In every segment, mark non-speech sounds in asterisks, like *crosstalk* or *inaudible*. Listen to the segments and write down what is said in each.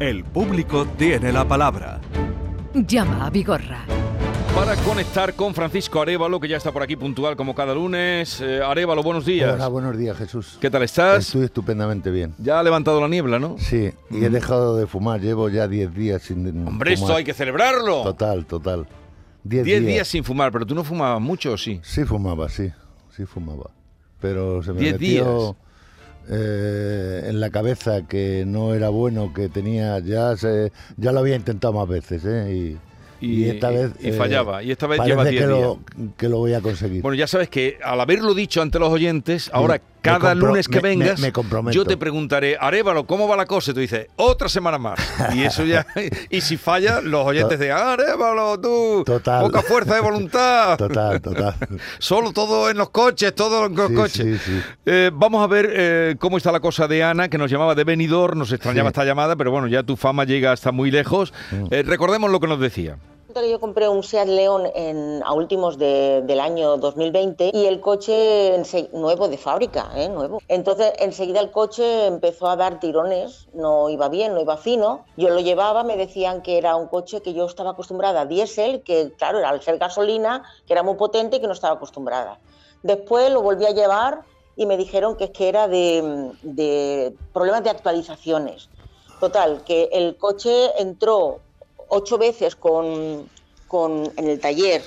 El público tiene la palabra. Llama a Vigorra. Para conectar con Francisco Arevalo, que ya está por aquí puntual como cada lunes. Eh, Arevalo, buenos días. Hola, buenos días, Jesús. ¿Qué tal estás? Estoy estupendamente bien. Ya ha levantado la niebla, ¿no? Sí, y he dejado de fumar. Llevo ya 10 días sin Hombre, fumar. esto hay que celebrarlo. Total, total. 10 Diez días. días sin fumar, pero tú no fumabas mucho, ¿o sí? Sí fumaba, sí. Sí fumaba. Pero se me Diez metió eh, en la cabeza que no era bueno, que tenía... Ya se, ya lo había intentado más veces, ¿eh? Y, Y- esta vez... y eh, fallaba. Y esta vez lleva 10 que lo, que lo voy a conseguir. Bueno, ya sabes que al haberlo dicho ante los oyentes, ahora cada lunes que me- vengas, me comprometo. yo te preguntaré, Arevalo, ¿cómo va la cosa? Y tú dices, otra semana más. Y eso ya. *laughs* y si falla, los oyentes de Arevalo, tú, Total. poca fuerza de voluntad. *laughs* Total, total. *laughs* Solo todo en los coches, todo en los Sí, coches. sí, sí. Eh, vamos a ver eh, cómo está la cosa de Ana, que nos llamaba de Benidorm, nos extrañaba esta llamada, pero bueno, ya tu fama llega hasta muy lejos. Mm. Eh, recordemos lo que nos decía. Que Yo compré un Seat León en, a últimos de- del año 2020 y el coche nuevo de fábrica, ¿eh? nuevo. Entonces enseguida el coche empezó a dar tirones, no iba bien, no iba fino. Yo lo llevaba, me decían que era un coche que yo estaba acostumbrada a diésel, que claro, era al ser gasolina, que era muy potente y que no estaba acostumbrada. Después lo volví a llevar y me dijeron que es que era de, de problemas de actualizaciones. Total, que el coche entró ocho veces con, con- en el taller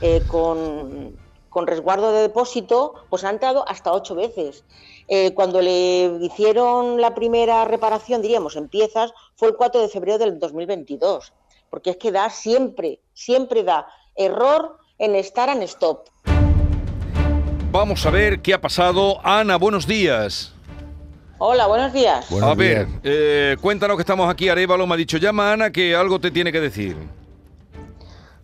eh, con, con resguardo de depósito, pues ha entrado hasta ocho veces. Eh, cuando le hicieron la primera reparación, diríamos, en piezas, fue el 4 de febrero del 2022. Porque es que da siempre, siempre da error en estar en stop. Vamos a ver qué ha pasado. Ana, buenos días. Hola, buenos días. Buenos a ver, días. eh, cuéntanos que estamos aquí. Arevalo me ha dicho, llama a Ana que algo te tiene que decir.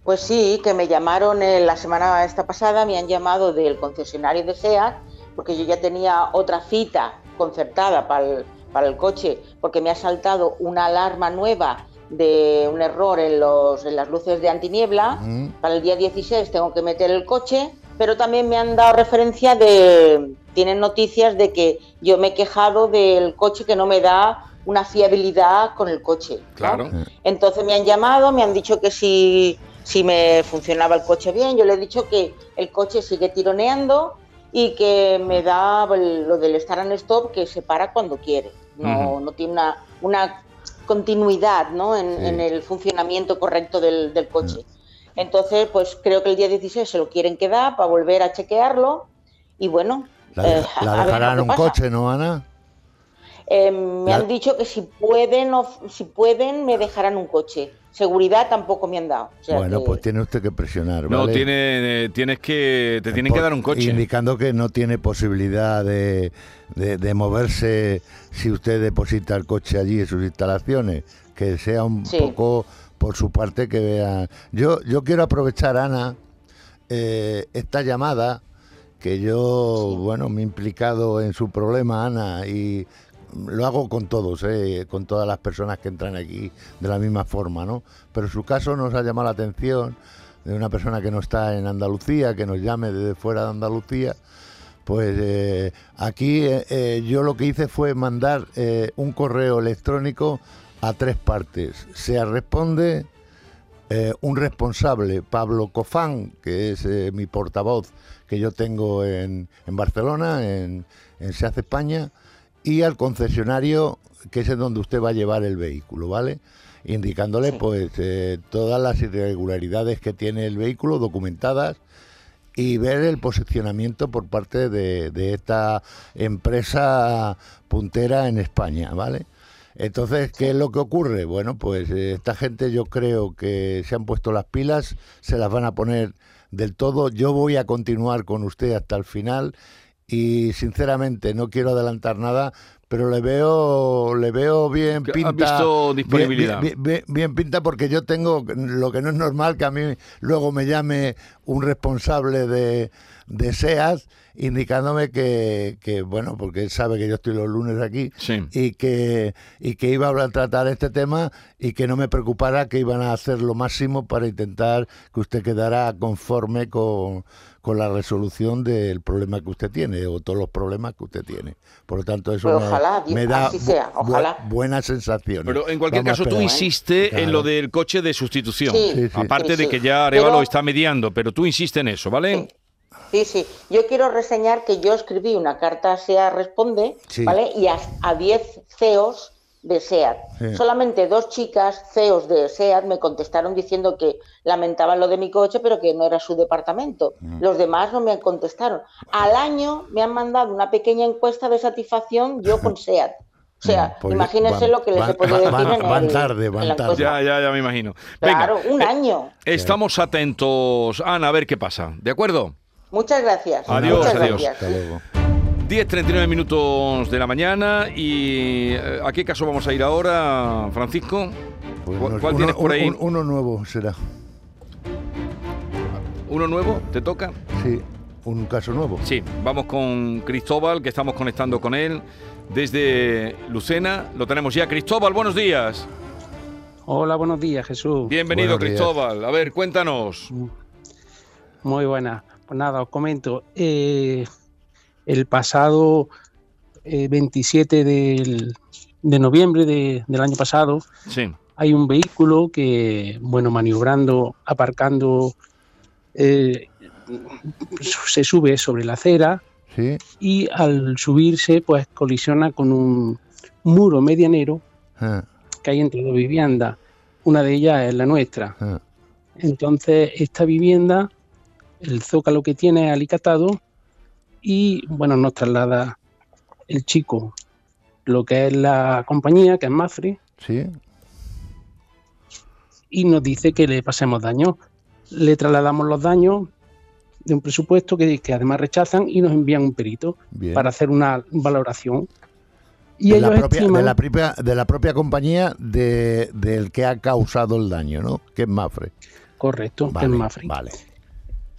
Pues sí, que me llamaron eh, la semana esta pasada, me han llamado del concesionario de SEAT, porque yo ya tenía otra cita concertada para el, para el coche, porque me ha saltado una alarma nueva de un error en, los, en las luces de antiniebla. Para el día 16 tengo que meter el coche, pero también me han dado referencia de, tienen noticias de que yo me he quejado del coche que no me da una fiabilidad con el coche. ¿no? Claro. Entonces me han llamado, me han dicho que si, si me funcionaba el coche bien, yo le he dicho que el coche sigue tironeando y que me da lo del estar en stop que se para cuando quiere. No, no tiene una, una continuidad ¿no? en, Sí. en el funcionamiento correcto del, del coche. Entonces, pues creo que el día 16 se lo quieren quedar para volver a chequearlo y bueno. La, eh, la dejarán en un pasa. coche, ¿no, Ana? Eh, me La- han dicho que si pueden, of- si pueden, me dejarán un coche. Seguridad tampoco me han dado. O sea bueno, que- pues tiene usted que presionar, No, ¿vale? tiene, eh, tienes que, te tienen que dar un coche. Indicando que no tiene posibilidad de, de- de moverse si usted deposita el coche allí en sus instalaciones. Que sea un Sí. poco por su parte que vean. Yo, yo quiero aprovechar, Ana, eh, esta llamada que yo, bueno, me he implicado en su problema, Ana, y lo hago con todos, eh, con todas las personas que entran aquí de la misma forma, ¿no? Pero su caso nos ha llamado la atención de una persona que no está en Andalucía, que nos llame desde fuera de Andalucía. Pues eh, aquí eh, yo lo que hice fue mandar un correo electrónico a tres partes. Se responde eh, un responsable, Pablo Cofán, que es eh, mi portavoz que yo tengo en, en Barcelona, en, en SEAT España, y al concesionario, que es en donde usted va a llevar el vehículo, ¿vale? Indicándole Sí. pues eh, todas las irregularidades que tiene el vehículo documentadas y ver el posicionamiento por parte de, de esta empresa puntera en España, ¿vale? Entonces, ¿qué es lo que ocurre? Bueno, pues eh, esta gente yo creo que se han puesto las pilas, se las van a poner del todo. Yo voy a continuar con usted hasta el final y sinceramente no quiero adelantar nada, pero le veo le veo bien ¿Has pinta. visto bien- disponibilidad? Bien, bien- bien pinta porque yo tengo lo que no es normal que a mí luego me llame un responsable de, de SEAS indicándome que, que, bueno, porque él sabe que yo estoy los lunes aquí Sí. y que y que iba a tratar este tema y que no me preocupara que iban a hacer lo máximo para intentar que usted quedara conforme con, con la resolución del problema que usted tiene o todos los problemas que usted tiene. Por lo tanto, eso Pues me, Ojalá, me da así sea, bu- bu- ojalá. buenas sensaciones. Pero en cualquier Vamos caso, tú insistes en lo del coche de sustitución. Sí, Sí, sí. Aparte sí, de sí. que ya Arevalo Pero- está mediando, pero tú insistes en eso, ¿vale? Sí, sí. Yo quiero reseñar que yo escribí una carta a SEA Responde, Sí. ¿vale? Y a, a 10 CEOs de SEAT. Sí. Solamente dos chicas CEOs de SEAT me contestaron diciendo que lamentaban lo de mi coche, pero que no era su departamento. Mm. Los demás no me contestaron. Al año me han mandado una pequeña encuesta de satisfacción yo con *laughs* SEAT. O sea, Pues imagínense van- lo que les van- he podido decir van- en, el- van tarde, van tarde. Ya, ya, ya me imagino. Claro, un eh, año. Estamos atentos, Ana, a ver qué pasa. ¿De acuerdo? Muchas gracias. Adiós, Muchas adiós. gracias. Hasta luego. 10.39 minutos de la mañana y eh, ¿a qué caso vamos a ir ahora, Francisco? Pues ¿Cuál, uno- cuál uno- tienes por ahí? un- uno nuevo será. ¿Uno nuevo? ¿Te toca? Sí, un caso nuevo. Sí, vamos con Cristóbal, que estamos conectando con él desde Lucena. Lo tenemos ya. Cristóbal, buenos días. Hola, buenos días, Jesús. Bienvenido, Buenos días. Cristóbal. A ver, cuéntanos. Muy buena. Pues nada, os comento. eh, el pasado eh, 27 del- de noviembre de- del año pasado Sí, hay un vehículo que, bueno, maniobrando, aparcando, eh, se sube sobre la acera Sí, y al subirse, pues colisiona con un muro medianero ah, que hay entre dos viviendas. Una de ellas es la nuestra. ah, Entonces, esta vivienda, el zócalo que tiene es alicatado y, bueno, nos traslada el chico lo que es la compañía, que es Mafre, sí, y nos dice que le pasemos daños. Le trasladamos los daños de un presupuesto que, que además rechazan y nos envían un perito bien. para hacer una valoración. Y de, la ellos propia, estiman, de, la propia, de la propia compañía de, del que ha causado el daño, ¿no? Que es Mafre. correcto, que es Mafre. vale.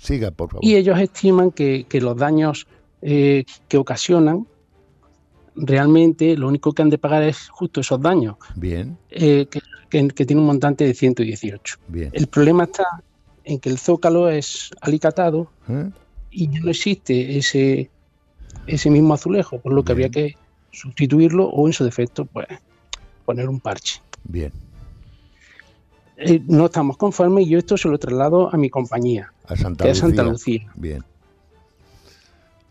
Siga, por favor. y ellos estiman que, que los daños eh, que ocasionan realmente lo único que han de pagar es justo esos daños, Bien, eh, que, que- que tiene un montante de 118. bien. El problema está en que el zócalo es alicatado ¿Eh? y ya no existe ese, ese mismo azulejo, por lo que Bien. habría que sustituirlo o en su defecto pues poner un parche. Bien. Eh, no estamos conformes y yo esto se lo traslado a mi compañía, A Santa que Lucía. es Santa Lucía. Bien.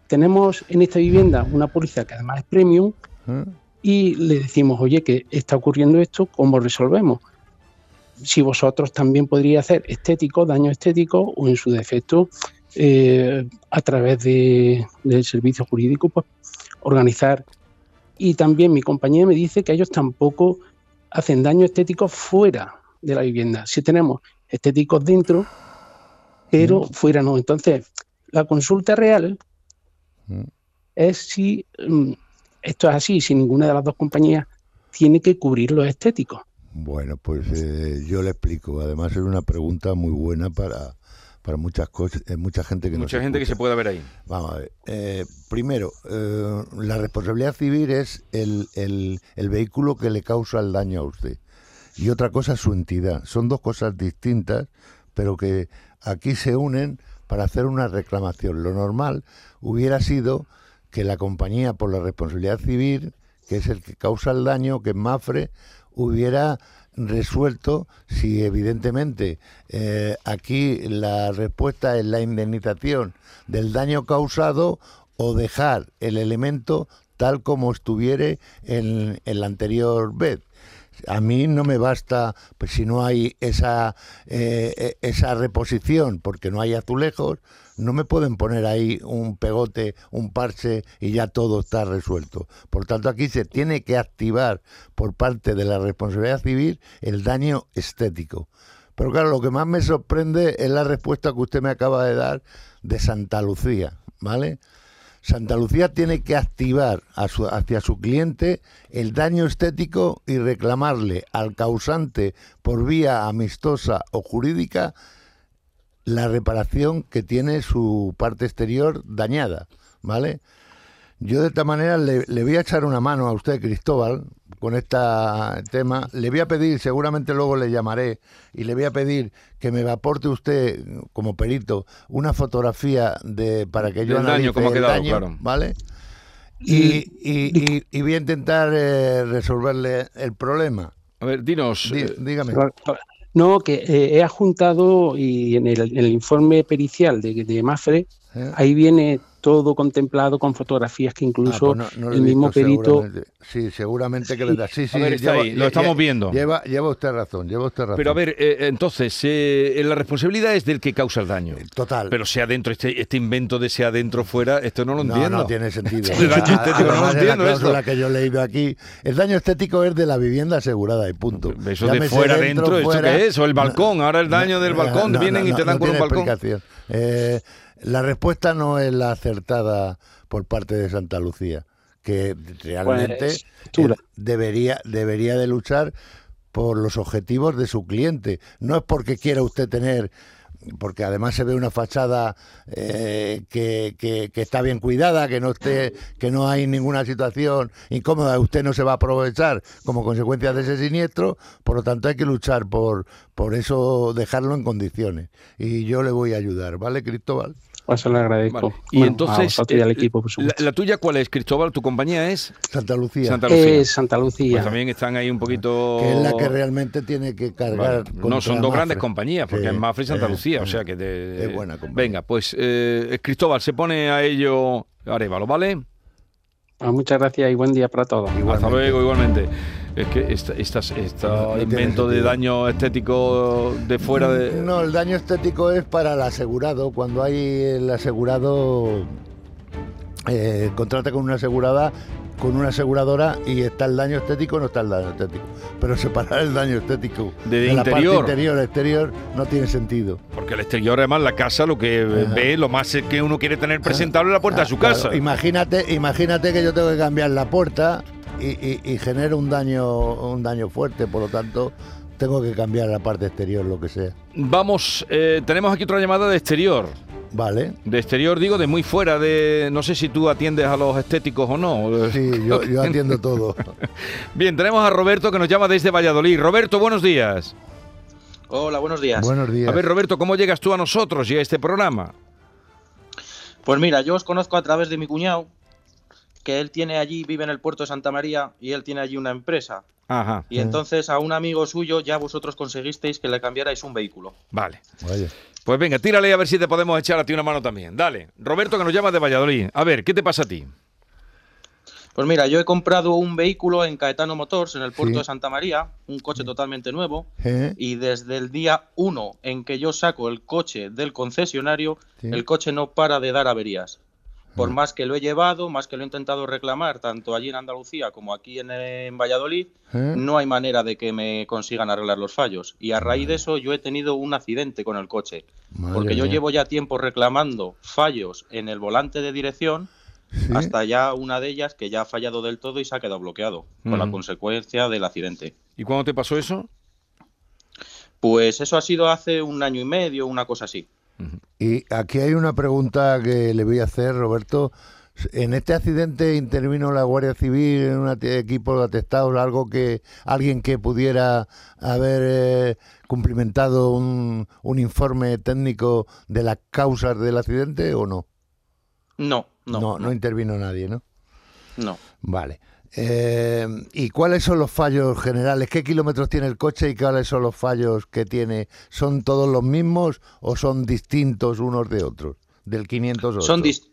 Tenemos en esta vivienda una póliza que además es premium ¿Eh? y le decimos, oye, que está ocurriendo esto, ¿cómo resolvemos? Si vosotros también podríais hacer estético, daño estético, o en su defecto, eh, a través de- del servicio jurídico, pues organizar. Y también mi compañía me dice que ellos tampoco hacen daño estético fuera de la vivienda. Si tenemos estéticos dentro, pero fuera no. Entonces, la consulta real Mm. es si mm, esto es así, si ninguna de las dos compañías tiene que cubrir los estéticos. Bueno, pues eh, yo le explico. Además es una pregunta muy buena para, para muchas cosas, eh, mucha gente que nos Mucha gente que se pueda ver ahí. Vamos a ver. eh, primero, eh, la responsabilidad civil es el, el- el vehículo que le causa el daño a usted. Y otra cosa es su entidad. Son dos cosas distintas, pero que aquí se unen para hacer una reclamación. Lo normal hubiera sido que la compañía, por la responsabilidad civil, que es el que causa el daño, que es Mafre, hubiera resuelto si evidentemente eh, aquí la respuesta es la indemnización del daño causado o dejar el elemento tal como estuviere en, en la anterior vez. A mí no me basta, pues si no hay esa, eh, eh, esa reposición, porque no hay azulejos, no me pueden poner ahí un pegote, un parche y ya todo está resuelto. Por tanto, aquí se tiene que activar por parte de la responsabilidad civil el daño estético. Pero claro, lo que más me sorprende es la respuesta que usted me acaba de dar de Santa Lucía, ¿vale? Santa Lucía tiene que activar hacia su cliente el daño estético y reclamarle al causante por vía amistosa o jurídica la reparación que tiene su parte exterior dañada, ¿vale? Yo de esta manera le, le voy a echar una mano a usted, Cristóbal, con este tema. Le voy a pedir, seguramente luego le llamaré, y le voy a pedir que me aporte usted, como perito, una fotografía de para que yo daño, analice cómo ha el quedado, daño, claro. ¿vale? y, y- y- y voy a intentar eh, resolverle el problema. A ver, dinos. Dí- eh, dígame. No, que eh, he adjuntado y en el, en el informe pericial de, de Mafre, ¿eh? ahí viene todo contemplado con fotografías que Ah, incluso pues no- no el mismo visto, perito seguramente. Sí, seguramente que. Sí, sí, A ver, está ahí, lo estamos viendo. Lleva, lleva usted razón, lleva usted razón. pero a ver, eh, entonces, eh, la responsabilidad es del que causa el daño. Total. Pero sea adentro, este, este invento de sea adentro fuera, esto no lo no, entiendo. no tiene sentido. El daño estético, no lo entiendo la esto. que yo he leído aquí. El daño estético es de la vivienda asegurada y punto. Eso de fuera dentro, ¿esto fuera, qué es? O el balcón, ahora el daño del balcón, no, vienen no, y te dan no con un balcón. explicación. Eh, la respuesta no es la acertada por parte de Santa Lucía, que realmente Pues, eh, debería, debería de luchar por los objetivos de su cliente. No es porque quiera usted tener porque además se ve una fachada eh, que, que- que está bien cuidada, que no esté, que no hay ninguna situación incómoda, usted no se va a aprovechar como consecuencia de ese siniestro, por lo tanto hay que luchar por, por eso, dejarlo en condiciones. Y yo le voy a ayudar, ¿vale, Cristóbal? Pues se lo agradezco. Vale. Y Bueno, entonces, y al eh, equipo, por la, la tuya cuál es, Cristóbal? ¿Tu compañía es? Santa Lucía, Santa Lucía. Es Santa Lucía. Pues también están ahí un poquito... que es la que realmente tiene que cargar. Vale. No, son dos grandes compañías, porque Sí, es Mafre y Santa eh, Lucía, o eh, sea que... de- es buena compañía. Venga, pues eh, Cristóbal, se pone a ello Arevalo, ¿vale? Ah, muchas gracias y buen día para todos. Hasta luego, igualmente. Es que esta, estas- este No, no invento de daño estético de fuera de... No, el daño estético es para el asegurado. Cuando hay el asegurado eh, contrata con una asegurada, con una aseguradora y está el daño estético, no está el daño estético. Pero separar el daño estético De la interior. parte interior, exterior, no tiene sentido. Porque el exterior, además, la casa, lo que Ajá. ve, lo más que uno quiere tener presentable es la puerta Ah, de su claro, casa. Imagínate, imagínate que yo tengo que cambiar la puerta y, y, y genero un daño, un daño fuerte, por lo tanto tengo que cambiar la parte exterior, lo que sea. Vamos, eh, tenemos aquí otra llamada de exterior. Vale. De exterior, digo, de muy fuera, de... No sé si tú atiendes a los estéticos o no. Sí, *laughs* yo, yo atiendo todo. *laughs* Bien, tenemos a Roberto que nos llama desde Valladolid. Roberto, buenos días. Hola, buenos días. Buenos días. A ver, Roberto, ¿cómo llegas tú a nosotros y a este programa? Pues mira, yo os conozco a través de mi cuñado, que él tiene allí, vive en el puerto de Santa María y él tiene allí una empresa. Ajá, Y entonces a un amigo suyo ya vosotros conseguisteis que le cambiarais un vehículo. vale. Vaya. Pues venga, tírale a ver si te podemos echar a ti una mano también. Dale. Roberto que nos llama de Valladolid. A ver, ¿qué te pasa a ti? Pues mira, yo he comprado un vehículo en Caetano Motors, en el puerto Sí. de Santa María, un coche totalmente nuevo, ¿Eh? y desde el día 1 en que yo saco el coche del concesionario, Sí. el coche no para de dar averías. Por más que lo he llevado, más que lo he intentado reclamar, tanto allí en Andalucía como aquí en, en Valladolid, ¿Eh? no hay manera de que me consigan arreglar los fallos. Y a raíz de eso yo he tenido un accidente con el coche. Madre porque yo mía. llevo ya tiempo reclamando fallos en el volante de dirección, Sí. hasta ya una de ellas que ya ha fallado del todo y se ha quedado bloqueado, con la Ujú. consecuencia del accidente. ¿Y cuándo te pasó eso? Pues eso ha sido hace un año y medio, una cosa así. Y aquí hay una pregunta que le voy a hacer, Roberto. En este accidente intervino la Guardia Civil en un equipo de atestados, algo que alguien que pudiera haber eh, cumplimentado un, un informe técnico de las causas del accidente o no? No, no, no, no, intervino nadie, ¿no? no. Vale. Eh, ¿Y cuáles son los fallos generales? ¿Qué kilómetros tiene el coche y cuáles son los fallos que tiene? ¿Son todos los mismos o son distintos unos de otros? Del 508. Son, dis-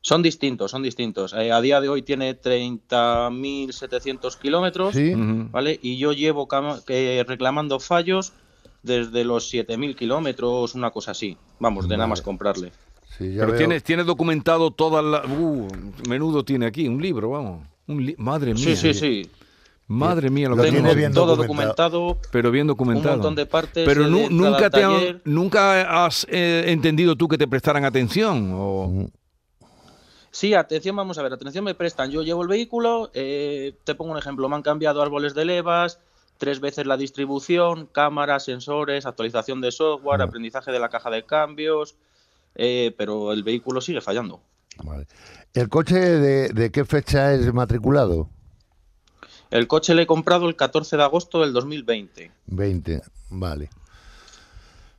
son distintos, son distintos. Eh, a día de hoy tiene 30.700 kilómetros. ¿vale? Y yo llevo eh, reclamando fallos desde los 7.000 kilómetros, una cosa así. Vamos, de nada más comprarle. Sí, ya Pero veo. tienes, tienes documentado toda la... Uh, menudo tiene aquí, un libro, vamos. Un li- Madre mía. Sí, sí, sí. Madre mía, lo Lo que tenemos. bien todo documentado. documentado. Pero bien Un documentado. montón de partes. Pero eh, de nunca, te han- nunca has eh, entendido tú que te prestaran atención. O... Sí, atención, vamos a ver, atención me prestan. Yo llevo el vehículo, eh, te pongo un ejemplo, me han cambiado árboles de levas, tres veces la distribución, cámaras, sensores, actualización de software, aprendizaje de la caja de cambios, eh, pero el vehículo sigue fallando. Vale. ¿El coche de, de qué fecha es matriculado? El coche le he comprado el 14 de agosto del 2020. 20, vale.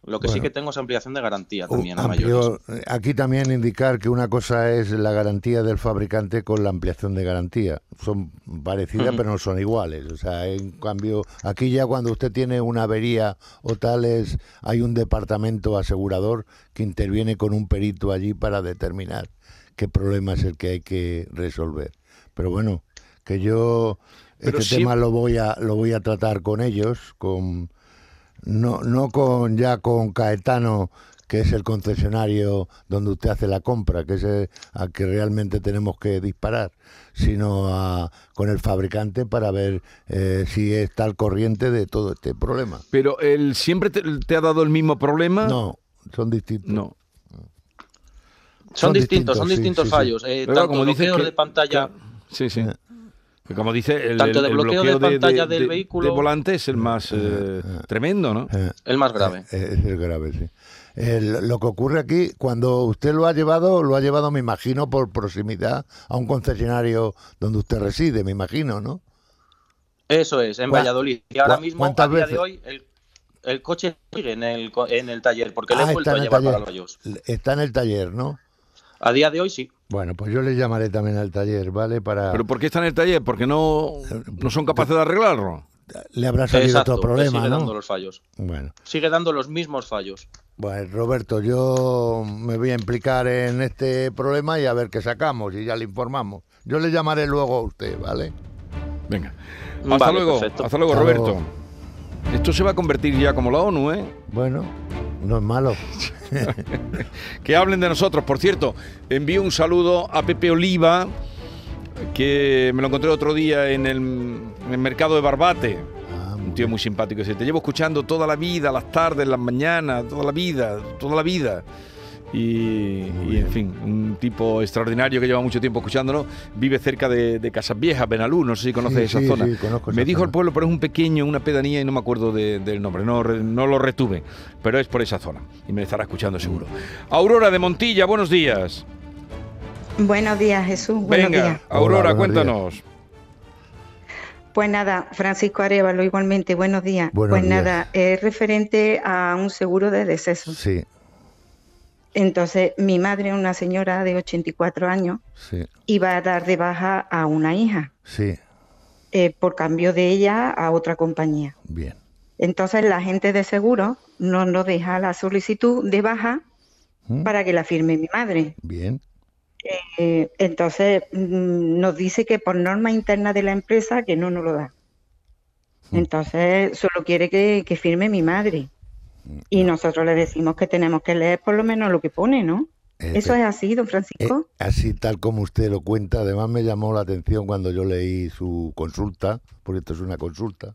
Lo que sí que tengo es ampliación de garantía Uh, también a mayores. aquí también indicar que una cosa es la garantía del fabricante con la ampliación de garantía. Son parecidas, pero no son iguales. O sea, en cambio, aquí ya cuando usted tiene una avería o tal, es, hay un departamento asegurador que interviene con un perito allí para determinar qué problema es el que hay que resolver. Pero bueno, que yo Pero este tema lo voy a lo voy a tratar con ellos, con no, no con ya con Caetano, que es el concesionario donde usted hace la compra, que es el- a que realmente tenemos que disparar, sino a- con el fabricante para ver eh, si está al corriente de todo este problema. Pero él siempre te, te ha dado el mismo problema. No, son distintos. No. Son, distintos, son sí, distintos sí, sí. fallos. Eh, Pero tanto bloqueos que- de pantalla. que- sí, sí. Eh. Que como dice, el, Tanto el- de el bloqueo de pantalla del vehículo- de volante es el más eh, tremendo, ¿no? Eh, El más grave. eh, es el grave, sí. El- lo que ocurre aquí, cuando usted lo ha llevado, lo ha llevado, me imagino, por proximidad a un concesionario donde usted reside, me imagino, ¿no? Eso es, en ¿Cuá- Valladolid. Y ahora mismo, a día veces? de hoy, el, el coche sigue en el, co- en el taller, porque le Ah, he vuelto está a llevar para los. Está en el taller, ¿no? A día de hoy sí. Bueno, pues yo le llamaré también al taller, ¿vale? Para ¿Pero por qué está en el taller? Porque no, no son capaces de arreglarlo. le habrá salido Exacto, otro problema, sigue dando los fallos. Bueno, Sigue dando los mismos fallos. bueno, Roberto, yo me voy a implicar en este problema y a ver qué sacamos y ya le informamos. Yo le llamaré luego a usted, ¿vale? Venga. Hasta Vale, luego, perfecto. hasta luego, Hasta Roberto. luego. Esto se va a convertir ya como la ONU, ¿eh? Bueno, no es malo. *laughs* Que hablen de nosotros. Por cierto, envío un saludo a Pepe Oliva, que me lo encontré otro día en el, en el mercado de Barbate. Ah, Un tío muy simpático. Dice, te llevo escuchando toda la vida, las tardes, las mañanas, toda la vida, toda la vida. Y, y, en fin, un tipo extraordinario que lleva mucho tiempo escuchándolo. Vive cerca de, de Casas Viejas, Benalú, no sé si conoces Sí, esa sí, zona. sí, conozco Me esa dijo zona. el pueblo, pero es un pequeño, una pedanía y no me acuerdo de- del nombre, no, lo retuve, pero es por esa zona y me estará escuchando seguro. Aurora de Montilla, buenos días. Buenos días, Jesús. Buenos Venga, días. Aurora, Hola, cuéntanos. Pues nada, Francisco Arevalo, igualmente, buenos días. Buenos pues días. nada, es referente a un seguro de deceso. Sí, Entonces, mi madre, una señora de 84 años, sí, iba a dar de baja a una hija sí, eh, por cambio de ella a otra compañía. bien. Entonces, la gente de seguro no nos deja la solicitud de baja ¿Mm? para que la firme mi madre. Bien, Eh, entonces mm, nos dice que por norma interna de la empresa que no nos lo da. Mm. Entonces solo quiere que, que firme mi madre. Y nosotros le decimos que tenemos que leer por lo menos lo que pone, ¿no? Eso es así, don Eh, Francisco. así tal como usted lo cuenta, además me llamó la atención cuando yo leí su consulta, porque esto es una consulta.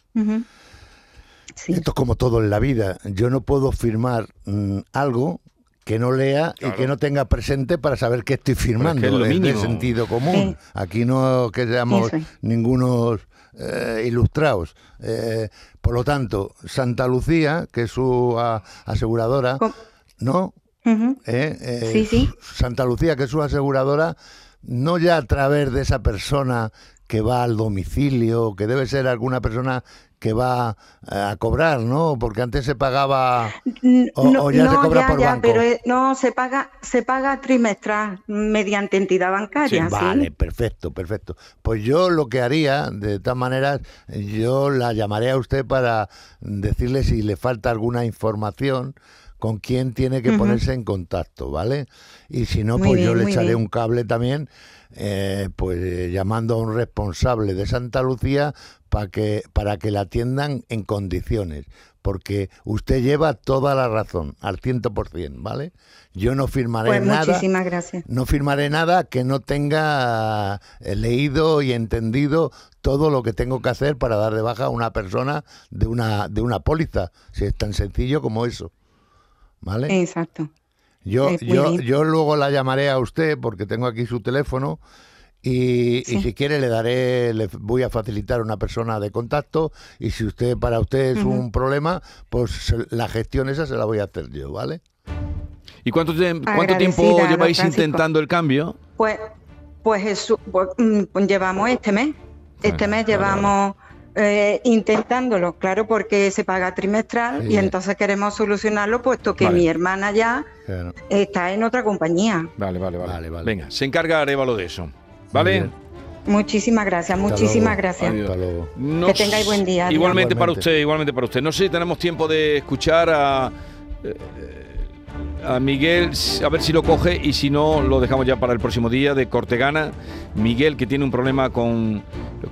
Sí. Esto es como todo en la vida. Yo no puedo firmar mm, algo que no lea y que no tenga presente para saber qué estoy firmando. que es lo de mínimo. sentido común. Sí. Aquí no que seamos es. ningunos eh, ilustrados. Eh, por lo tanto, Santa Lucía, que es su aseguradora, ¿no? ¿Eh? Eh, Sí, sí. Santa Lucía, que es su aseguradora, no ya a través de esa persona que va al domicilio, que debe ser alguna persona que va a cobrar, ¿no? Porque antes se pagaba... O- o ya se cobra ya, por ya, banco. pero eh, no, se paga, se paga trimestral mediante entidad bancaria, ¿sí? Vale, perfecto, perfecto. Pues yo lo que haría, de todas maneras, yo la llamaré a usted para decirle si le falta alguna información con quién tiene que ponerse en contacto, ¿vale? Y si no, Muy pues yo le echaré bien. un cable también, eh, pues eh, llamando a un responsable de Santa Lucía para que, para que la atiendan en condiciones. Porque usted lleva toda la razón, al 100%, ¿vale? Yo no firmaré Pues nada. muchísimas gracias. No firmaré nada que no tenga eh, leído y entendido todo lo que tengo que hacer para dar de baja a una persona de una, de una póliza, si es tan sencillo como eso. ¿Vale? Exacto. Yo, eh, yo, yo luego la llamaré a usted porque tengo aquí su teléfono y, y si quiere le daré, le voy a facilitar una persona de contacto y si usted para usted es un problema, pues la gestión esa se la voy a hacer yo, ¿vale? ¿Y cuánto, tiempo lleváis intentando el cambio? Pues, pues Jesús, pues, mm, llevamos este mes. Este mes vale, llevamos eh, intentándolo, claro, porque se paga trimestral Sí. y entonces queremos solucionarlo puesto que Vale. mi hermana ya Claro. está en otra compañía. Vale, vale, vale. Vale, vale. Venga, se encarga Arevalo de eso. ¿Vale? bien. Muchísimas gracias, Hasta muchísimas luego. gracias. Adiós. Hasta luego. No Que tengáis buen día. Igualmente para usted, igualmente para usted. No sé si tenemos tiempo de escuchar a, eh, a Miguel, a ver si lo coge y si no, lo dejamos ya para el próximo día de Cortegana. Miguel, que tiene un problema con,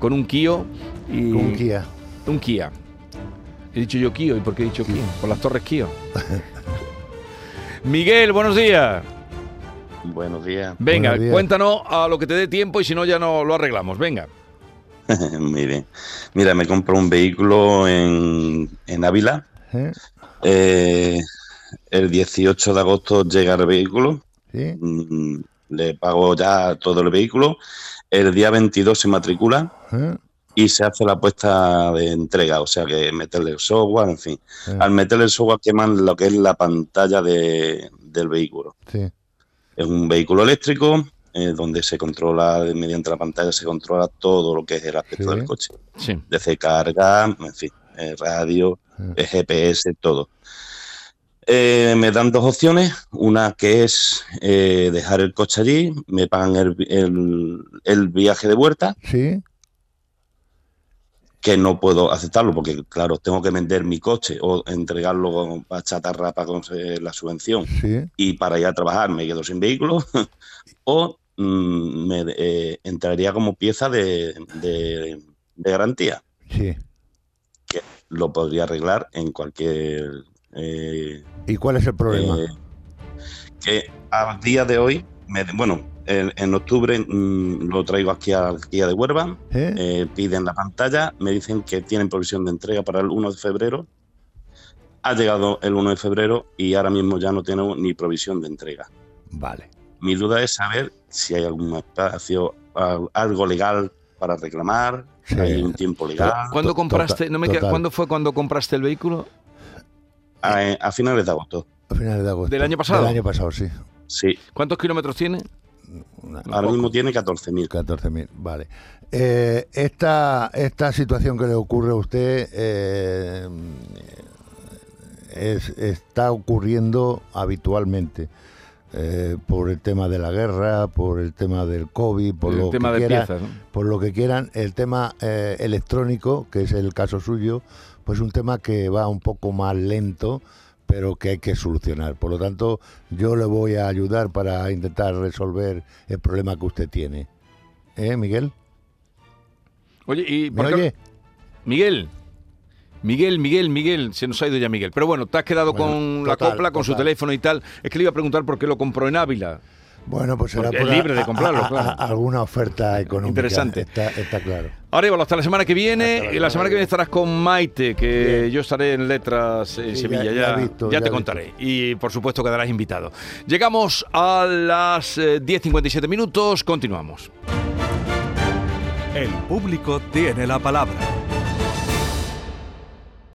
con un Kio. Y, Un Kia. Un Kia. He dicho yo Kio, ¿y por qué he dicho Kio? Por las torres Kio. *laughs* Miguel, buenos días. Buenos días. Venga, Buenos días. cuéntanos a lo que te dé tiempo y si no ya no lo arreglamos. Venga. *laughs* Muy bien. Mira, me compré un vehículo en, en Ávila. ¿Eh? Eh, el 18 de agosto llega el vehículo. ¿Sí? Mm, Le pago ya todo el vehículo. El día 22 se matricula ¿Eh? Y se hace la puesta de entrega. O sea que meterle el software, en fin. ¿Eh? Al meterle el software queman lo que es la pantalla de- del vehículo. Sí. Es un vehículo eléctrico eh, donde se controla, mediante la pantalla se controla todo lo que es el aspecto Sí. del coche. Sí. Desde carga, en fin, eh, radio, eh, GPS, todo. Eh, me dan dos opciones. Una que es eh, dejar el coche allí, me pagan el, el- el viaje de vuelta, Sí. Que no puedo aceptarlo porque, claro, tengo que vender mi coche o entregarlo a chatarra para conseguir la subvención. Sí. y para ir a trabajar me quedo sin vehículo *laughs* o mm, me eh, entraría como pieza de, de- de garantía. Sí. Lo podría arreglar en cualquier... eh, ¿Y cuál es el problema? eh, que a día de hoy, me- bueno, en, en octubre mm, lo traigo aquí a Kia de Huerva, ¿Eh? eh, piden la pantalla, me dicen que tienen provisión de entrega para el 1 de febrero. Ha llegado el 1 de febrero y ahora mismo ya no tengo ni provisión de entrega. Vale. Mi duda es saber si hay algún espacio, al- algo legal para reclamar, Sí. hay un tiempo legal. ¿Cuándo To- compraste? total- no me queda-. ¿Cuándo fue cuando compraste el vehículo? A, a finales de agosto. A finales de agosto. ¿Del año pasado? Del año pasado, sí. Sí, ¿Cuántos kilómetros tiene? Una- ahora mismo tiene 14.000. 14.000, vale. Eh, esta, esta situación que le ocurre a usted eh, es- está ocurriendo habitualmente eh, por el tema de la guerra, por el tema del COVID, por el lo tema que de quiera, piezas. ¿no? por lo que quieran. El tema eh, electrónico, que es el caso suyo, pues un tema que va un poco más lento, pero que hay que solucionar. Por lo tanto, yo le voy a ayudar para intentar resolver el problema que usted tiene. ¿Eh, Miguel? Oye, y ¿Me por oye? Miguel. Miguel, Miguel, Miguel, se nos ha ido ya Miguel. Pero bueno, te has quedado Bueno, con la copla, con su teléfono y tal. Es que le iba a preguntar por qué lo compró en Ávila. Bueno, pues será por a- libre de comprarlo, a- a- claro. alguna oferta económica. Interesante. Está, está claro. Arevalo, hasta la semana que viene. Hasta la y la semana que viene estarás con Maite, que Bien. yo estaré en letras en Sí, Sevilla. ya- Ya, ya he visto, ya ya te contaré. Y por supuesto quedarás invitado. Llegamos a las eh, 10.57 minutos. Continuamos. El público tiene la palabra.